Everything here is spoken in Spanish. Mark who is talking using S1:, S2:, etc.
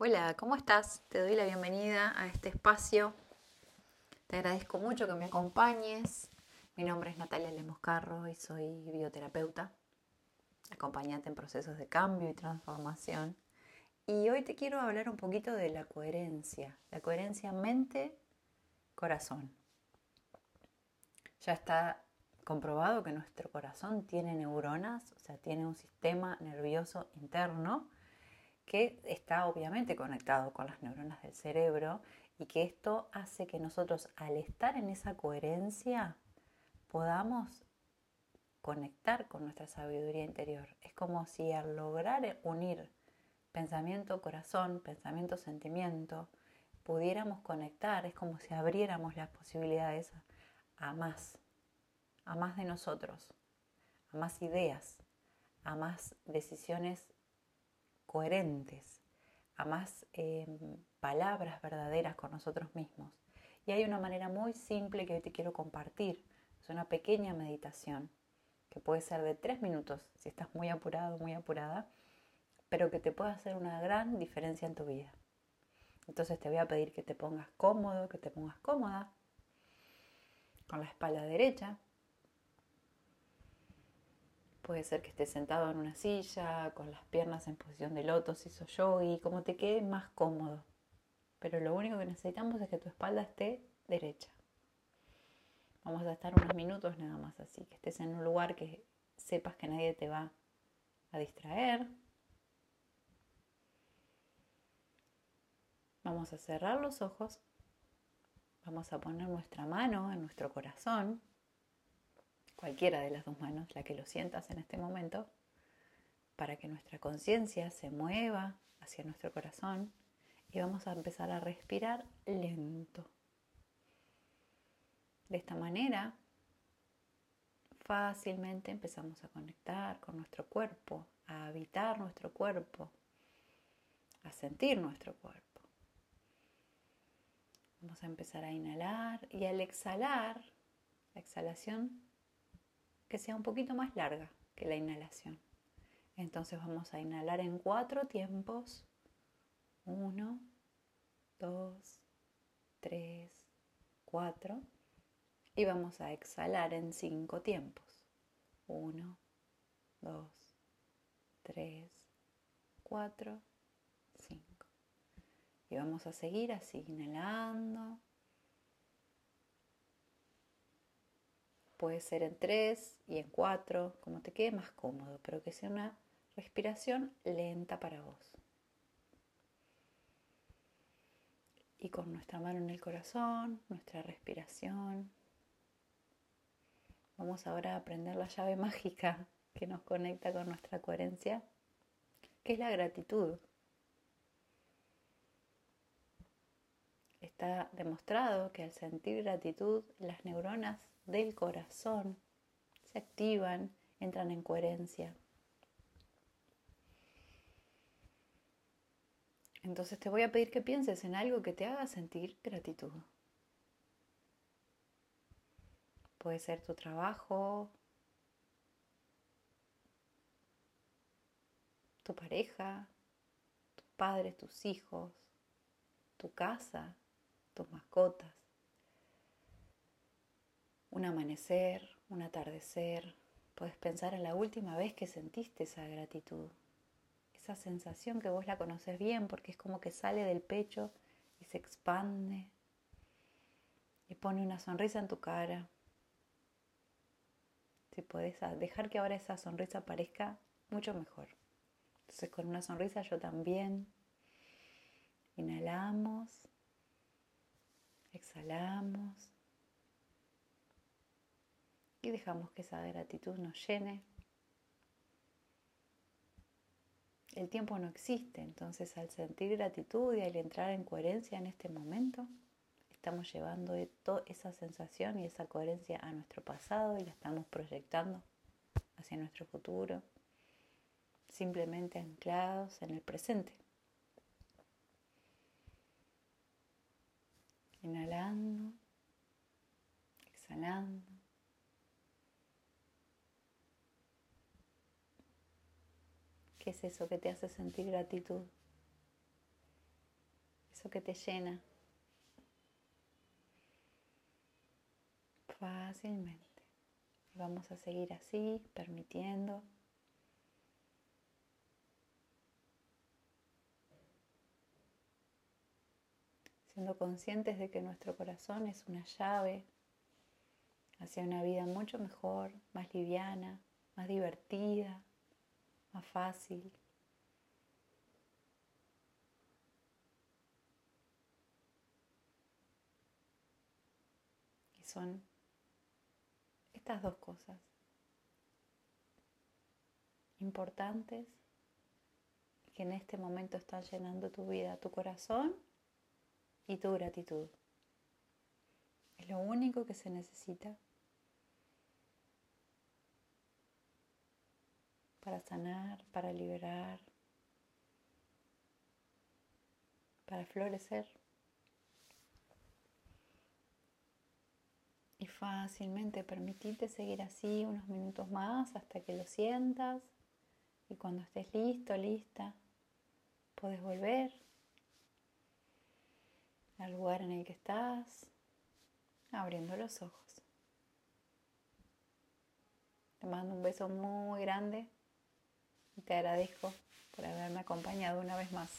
S1: Hola, ¿cómo estás? Te doy la bienvenida a este espacio. Te agradezco mucho que me acompañes. Mi nombre es Natalia Lemoscarro y soy bioterapeuta, acompañante en procesos de cambio y transformación. Y hoy te quiero hablar un poquito de la coherencia, la coherencia mente-corazón. Ya está comprobado que nuestro corazón tiene neuronas, o sea, tiene un sistema nervioso interno que está obviamente conectado con las neuronas del cerebro y que esto hace que nosotros al estar en esa coherencia podamos conectar con nuestra sabiduría interior. Es como si al lograr unir pensamiento, corazón, pensamiento, sentimiento, pudiéramos conectar, es como si abriéramos las posibilidades a más, a más de nosotros, a más ideas, a más decisiones coherentes, a más em, palabras verdaderas con nosotros mismos. Y hay una manera muy simple que hoy te quiero compartir. Es una pequeña meditación que puede ser de tres minutos si estás muy apurado, muy apurada, pero que te puede hacer una gran diferencia en tu vida. Entonces te voy a pedir que te pongas cómodo, que te pongas cómoda, con la espalda derecha, Puede ser que estés sentado en una silla, con las piernas en posición de loto, si yo yogi, como te quede más cómodo. Pero lo único que necesitamos es que tu espalda esté derecha. Vamos a estar unos minutos nada más así, que estés en un lugar que sepas que nadie te va a distraer. Vamos a cerrar los ojos. Vamos a poner nuestra mano en nuestro corazón cualquiera de las dos manos, la que lo sientas en este momento, para que nuestra conciencia se mueva hacia nuestro corazón y vamos a empezar a respirar lento. De esta manera, fácilmente empezamos a conectar con nuestro cuerpo, a habitar nuestro cuerpo, a sentir nuestro cuerpo. Vamos a empezar a inhalar y al exhalar, la exhalación que sea un poquito más larga que la inhalación. Entonces vamos a inhalar en cuatro tiempos. Uno, dos, tres, cuatro. Y vamos a exhalar en cinco tiempos. Uno, dos, tres, cuatro, cinco. Y vamos a seguir así, inhalando Puede ser en tres y en cuatro, como te quede más cómodo, pero que sea una respiración lenta para vos. Y con nuestra mano en el corazón, nuestra respiración. Vamos ahora a aprender la llave mágica que nos conecta con nuestra coherencia, que es la gratitud. Está demostrado que al sentir gratitud las neuronas del corazón se activan, entran en coherencia. Entonces te voy a pedir que pienses en algo que te haga sentir gratitud. Puede ser tu trabajo, tu pareja, tus padres, tus hijos, tu casa, tus mascotas un amanecer, un atardecer. Puedes pensar en la última vez que sentiste esa gratitud, esa sensación que vos la conoces bien porque es como que sale del pecho y se expande y pone una sonrisa en tu cara. Si podés dejar que ahora esa sonrisa aparezca, mucho mejor. Entonces con una sonrisa yo también. Inhalamos, exhalamos y dejamos que esa gratitud nos llene. El tiempo no existe, entonces al sentir gratitud y al entrar en coherencia en este momento, estamos llevando toda esa sensación y esa coherencia a nuestro pasado y la estamos proyectando hacia nuestro futuro, simplemente anclados en el presente. Inhalando, exhalando. ¿Qué es eso que te hace sentir gratitud? eso que te llena fácilmente. Vamos a seguir así, permitiendo. Siendo conscientes de que nuestro corazón es una llave hacia una vida mucho mejor, más liviana, más divertida, más fácil. Y son estas dos cosas importantes que en este momento están llenando tu vida, tu corazón y tu gratitud. Es lo único que se necesita para sanar, para liberar, para florecer. Y fácilmente permitirte seguir así unos minutos más hasta que lo sientas. Y cuando estés listo, lista, puedes volver al lugar en el que estás, abriendo los ojos. Te mando un beso muy grande te agradezco por haberme acompañado una vez más.